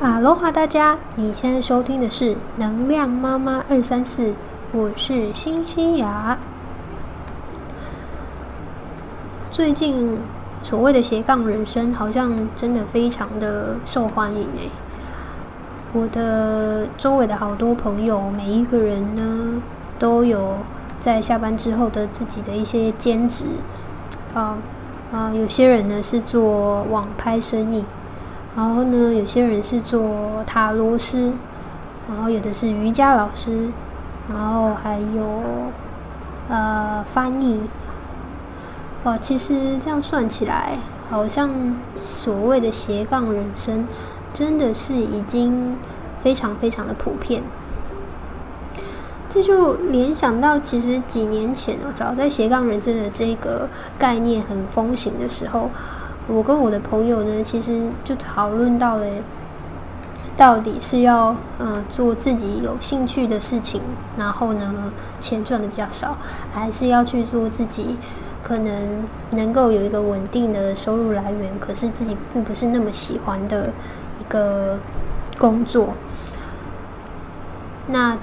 哈喽哈，大家，你现在收听的是能量妈妈二三四，我是新西雅。最近所谓的斜杠人生，好像真的非常的受欢迎诶。我的周围的好多朋友，每一个人呢，都有在下班之后的自己的一些兼职，啊啊，有些人呢是做网拍生意。然后呢，有些人是做塔罗师，然后有的是瑜伽老师，然后还有呃翻译。哇，其实这样算起来，好像所谓的斜杠人生，真的是已经非常非常的普遍。这就联想到，其实几年前哦，早在斜杠人生的这个概念很风行的时候。我跟我的朋友呢，其实就讨论到了，到底是要嗯做自己有兴趣的事情，然后呢钱赚的比较少，还是要去做自己可能能够有一个稳定的收入来源，可是自己并不是那么喜欢的一个工作。那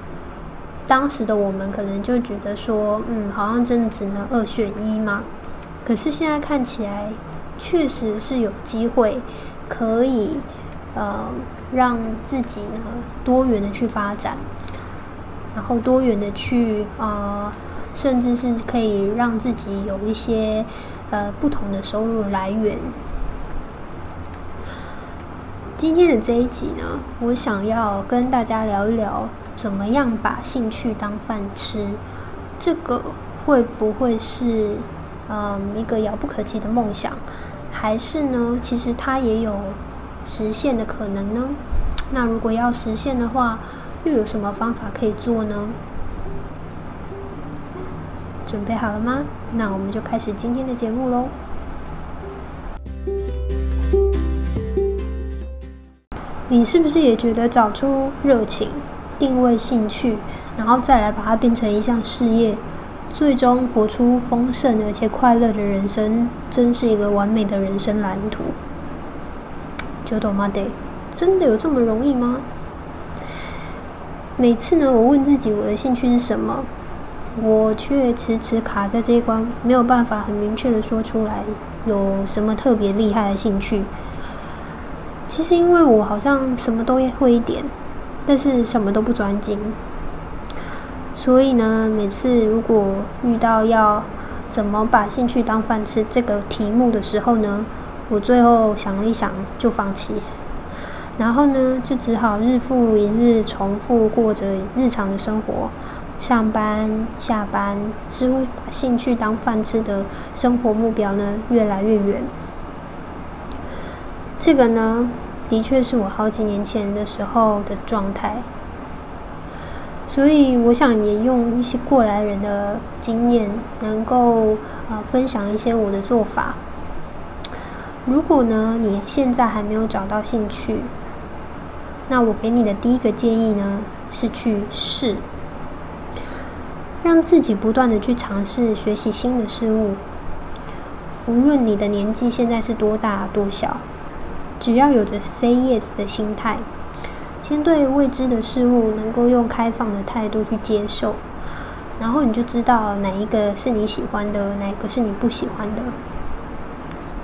当时的我们可能就觉得说，嗯，好像真的只能二选一嘛？可是现在看起来。确实是有机会可以呃让自己呢多元的去发展，然后多元的去呃，甚至是可以让自己有一些呃不同的收入来源。今天的这一集呢，我想要跟大家聊一聊，怎么样把兴趣当饭吃，这个会不会是嗯一个遥不可及的梦想？还是呢？其实它也有实现的可能呢。那如果要实现的话，又有什么方法可以做呢？准备好了吗？那我们就开始今天的节目喽。你是不是也觉得找出热情、定位兴趣，然后再来把它变成一项事业？最终活出丰盛而且快乐的人生，真是一个完美的人生蓝图。就懂吗？得真的有这么容易吗？每次呢，我问自己我的兴趣是什么，我却迟迟卡在这一关，没有办法很明确的说出来有什么特别厉害的兴趣。其实因为我好像什么都会一点，但是什么都不专精。所以呢，每次如果遇到要怎么把兴趣当饭吃这个题目的时候呢，我最后想了一想就放弃，然后呢就只好日复一日重复过着日常的生活，上班下班，似乎把兴趣当饭吃的生活目标呢越来越远。这个呢，的确是我好几年前的时候的状态。所以，我想也用一些过来人的经验，能够啊分享一些我的做法。如果呢你现在还没有找到兴趣，那我给你的第一个建议呢是去试，让自己不断的去尝试学习新的事物。无论你的年纪现在是多大多小，只要有着 say yes 的心态。先对未知的事物能够用开放的态度去接受，然后你就知道哪一个是你喜欢的，哪一个是你不喜欢的。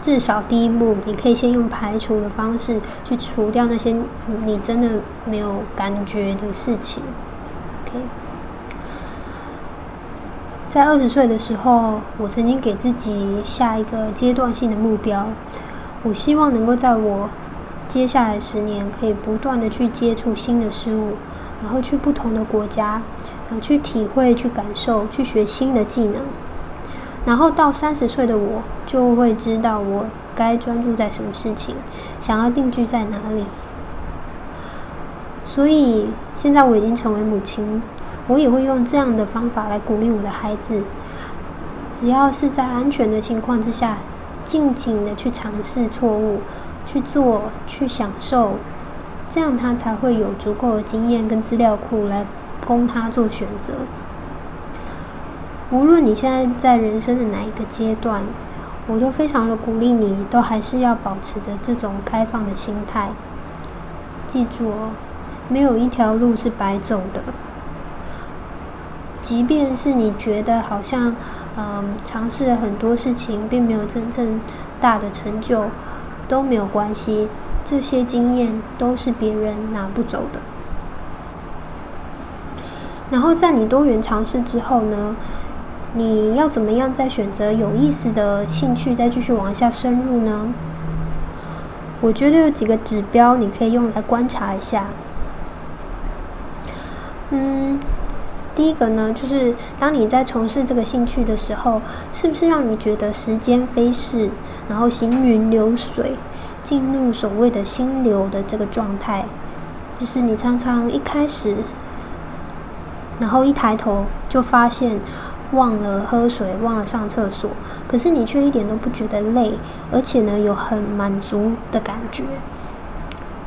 至少第一步，你可以先用排除的方式去除掉那些你真的没有感觉的事情。OK，在二十岁的时候，我曾经给自己下一个阶段性的目标，我希望能够在我。接下来十年，可以不断的去接触新的事物，然后去不同的国家，然后去体会、去感受、去学新的技能。然后到三十岁的我，就会知道我该专注在什么事情，想要定居在哪里。所以现在我已经成为母亲，我也会用这样的方法来鼓励我的孩子。只要是在安全的情况之下，尽情的去尝试错误。去做，去享受，这样他才会有足够的经验跟资料库来供他做选择。无论你现在在人生的哪一个阶段，我都非常的鼓励你，都还是要保持着这种开放的心态。记住哦，没有一条路是白走的。即便是你觉得好像，嗯，尝试了很多事情，并没有真正大的成就，都没有关系。这些经验都是别人拿不走的。然后在你多元尝试之后呢，你要怎么样再选择有意思的兴趣，再继续往下深入呢？我觉得有几个指标你可以用来观察一下。嗯。第一个呢，就是当你在从事这个兴趣的时候，是不是让你觉得时间飞逝，然后行云流水，进入所谓的心流的这个状态？就是你常常一开始，然后一抬头就发现忘了喝水，忘了上厕所，可是你却一点都不觉得累，而且呢有很满足的感觉。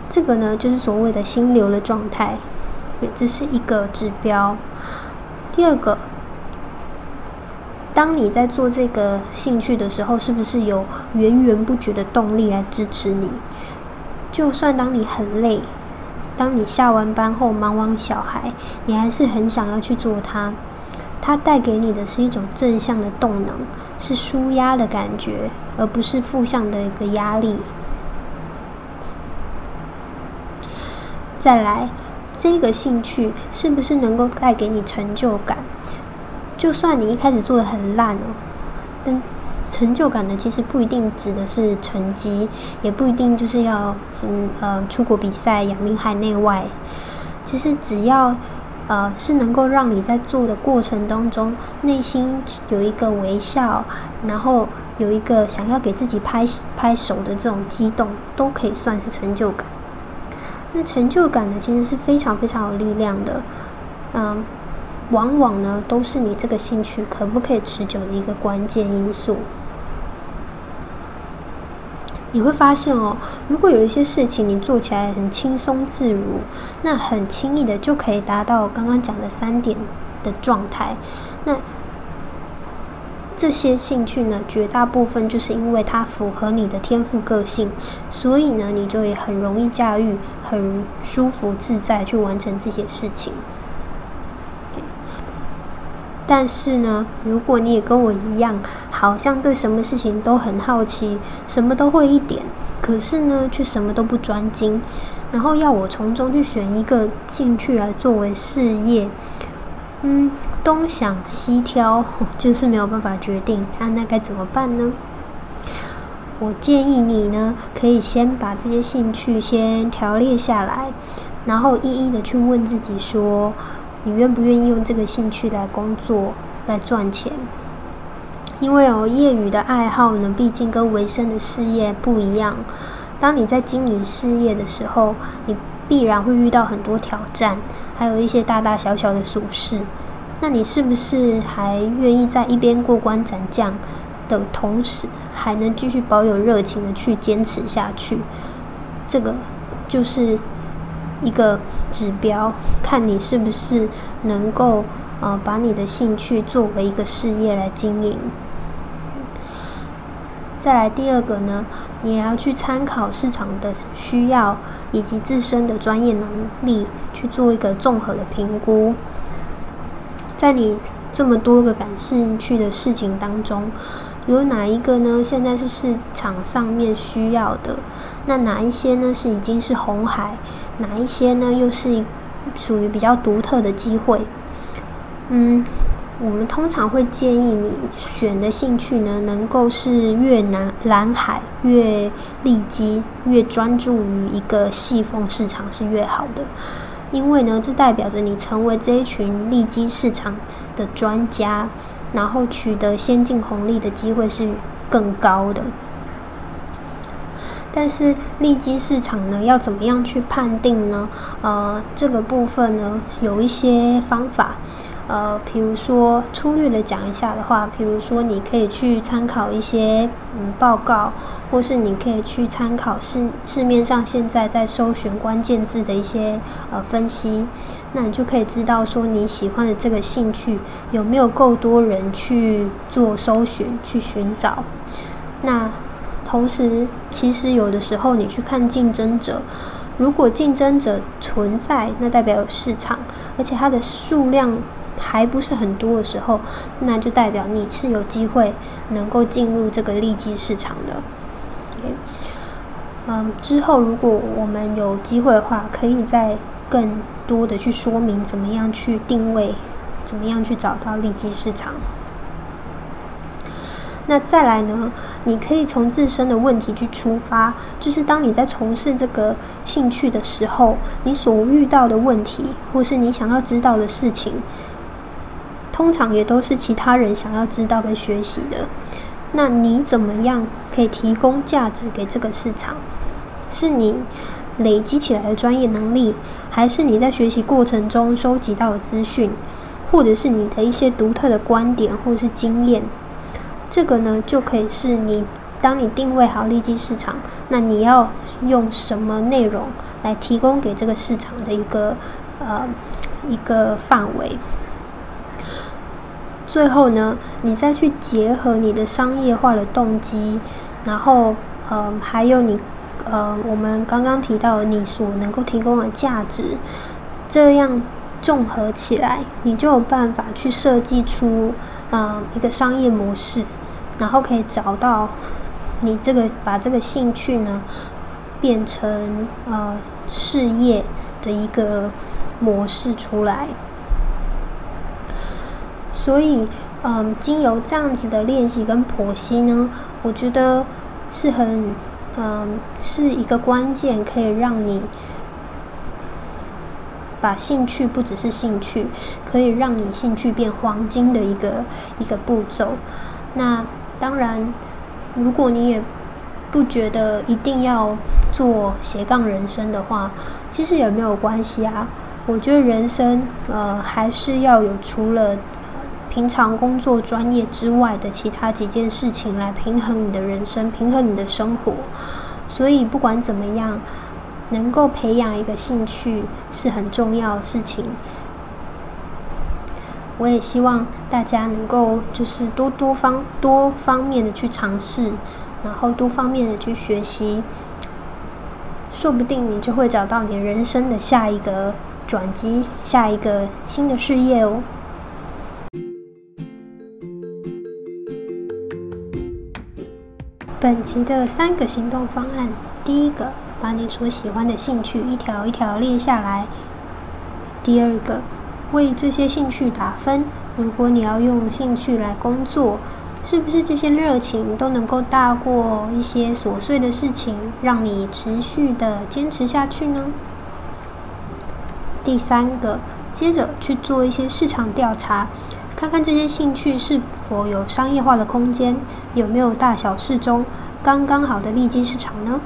这个呢就是所谓的心流的状态，这是一个指标。第二个，当你在做这个兴趣的时候，是不是有源源不绝的动力来支持你？就算当你很累，当你下完班后忙完小孩，你还是很想要去做它。它带给你的是一种正向的动能，是舒压的感觉，而不是负向的一个压力。再来。这个兴趣是不是能够带给你成就感？就算你一开始做的很烂哦，但成就感呢，其实不一定指的是成绩，也不一定就是要什么呃出国比赛、扬名海内外。其实只要呃是能够让你在做的过程当中，内心有一个微笑，然后有一个想要给自己拍拍手的这种激动，都可以算是成就感。那成就感呢，其实是非常非常有力量的，嗯，往往呢都是你这个兴趣可不可以持久的一个关键因素。你会发现哦，如果有一些事情你做起来很轻松自如，那很轻易的就可以达到刚刚讲的三点的状态，那。这些兴趣呢，绝大部分就是因为它符合你的天赋个性，所以呢，你就也很容易驾驭，很舒服自在去完成这些事情。但是呢，如果你也跟我一样，好像对什么事情都很好奇，什么都会一点，可是呢，却什么都不专精，然后要我从中去选一个兴趣来作为事业。嗯，东想西挑，就是没有办法决定，那那该怎么办呢？我建议你呢，可以先把这些兴趣先条列下来，然后一一的去问自己说，你愿不愿意用这个兴趣来工作来赚钱？因为哦，业余的爱好呢，毕竟跟维生的事业不一样。当你在经营事业的时候，你必然会遇到很多挑战。还有一些大大小小的琐事，那你是不是还愿意在一边过关斩将的同时，还能继续保有热情的去坚持下去？这个就是一个指标，看你是不是能够呃把你的兴趣作为一个事业来经营。再来第二个呢，你也要去参考市场的需要以及自身的专业能力，去做一个综合的评估。在你这么多个感兴趣的事情当中，有哪一个呢？现在是市场上面需要的？那哪一些呢？是已经是红海？哪一些呢？又是属于比较独特的机会？嗯。我们通常会建议你选的兴趣呢，能够是越南蓝海越利基，越专注于一个细缝市场是越好的，因为呢，这代表着你成为这一群利基市场的专家，然后取得先进红利的机会是更高的。但是利基市场呢，要怎么样去判定呢？呃，这个部分呢，有一些方法。呃，比如说粗略的讲一下的话，比如说你可以去参考一些嗯报告，或是你可以去参考市市面上现在在搜寻关键字的一些呃分析，那你就可以知道说你喜欢的这个兴趣有没有够多人去做搜寻去寻找。那同时，其实有的时候你去看竞争者。如果竞争者存在，那代表有市场，而且它的数量还不是很多的时候，那就代表你是有机会能够进入这个利基市场的。嗯，之后如果我们有机会的话，可以再更多的去说明怎么样去定位，怎么样去找到利基市场。那再来呢？你可以从自身的问题去出发，就是当你在从事这个兴趣的时候，你所遇到的问题，或是你想要知道的事情，通常也都是其他人想要知道跟学习的。那你怎么样可以提供价值给这个市场？是你累积起来的专业能力，还是你在学习过程中收集到的资讯，或者是你的一些独特的观点或是经验？这个呢，就可以是你当你定位好利基市场，那你要用什么内容来提供给这个市场的一个呃一个范围。最后呢，你再去结合你的商业化的动机，然后呃还有你呃我们刚刚提到你所能够提供的价值，这样综合起来，你就有办法去设计出。嗯，一个商业模式，然后可以找到你这个把这个兴趣呢变成呃事业的一个模式出来。所以，嗯，经由这样子的练习跟剖析呢，我觉得是很嗯是一个关键，可以让你。把兴趣不只是兴趣，可以让你兴趣变黄金的一个一个步骤。那当然，如果你也不觉得一定要做斜杠人生的话，其实也没有关系啊。我觉得人生呃还是要有除了平常工作专业之外的其他几件事情来平衡你的人生，平衡你的生活。所以不管怎么样。能够培养一个兴趣是很重要的事情。我也希望大家能够就是多多方多方面的去尝试，然后多方面的去学习，说不定你就会找到你人生的下一个转机，下一个新的事业哦。本集的三个行动方案，第一个。把你所喜欢的兴趣一条一条列下来。第二个，为这些兴趣打分。如果你要用兴趣来工作，是不是这些热情都能够大过一些琐碎的事情，让你持续的坚持下去呢？第三个，接着去做一些市场调查，看看这些兴趣是否有商业化的空间，有没有大小适中、刚刚好的利基市场呢？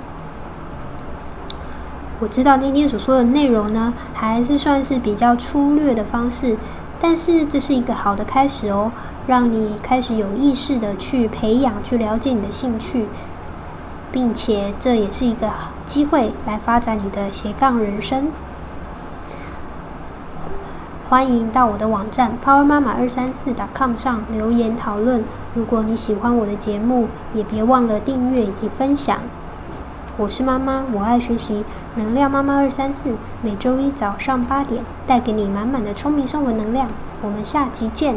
我知道今天所说的内容呢，还是算是比较粗略的方式，但是这是一个好的开始哦，让你开始有意识的去培养、去了解你的兴趣，并且这也是一个机会来发展你的斜杠人生。欢迎到我的网站 power 妈妈二三四 .com 上留言讨论。如果你喜欢我的节目，也别忘了订阅以及分享。我是妈妈，我爱学习，能量妈妈二三四，每周一早上八点，带给你满满的聪明生活能量。我们下集见。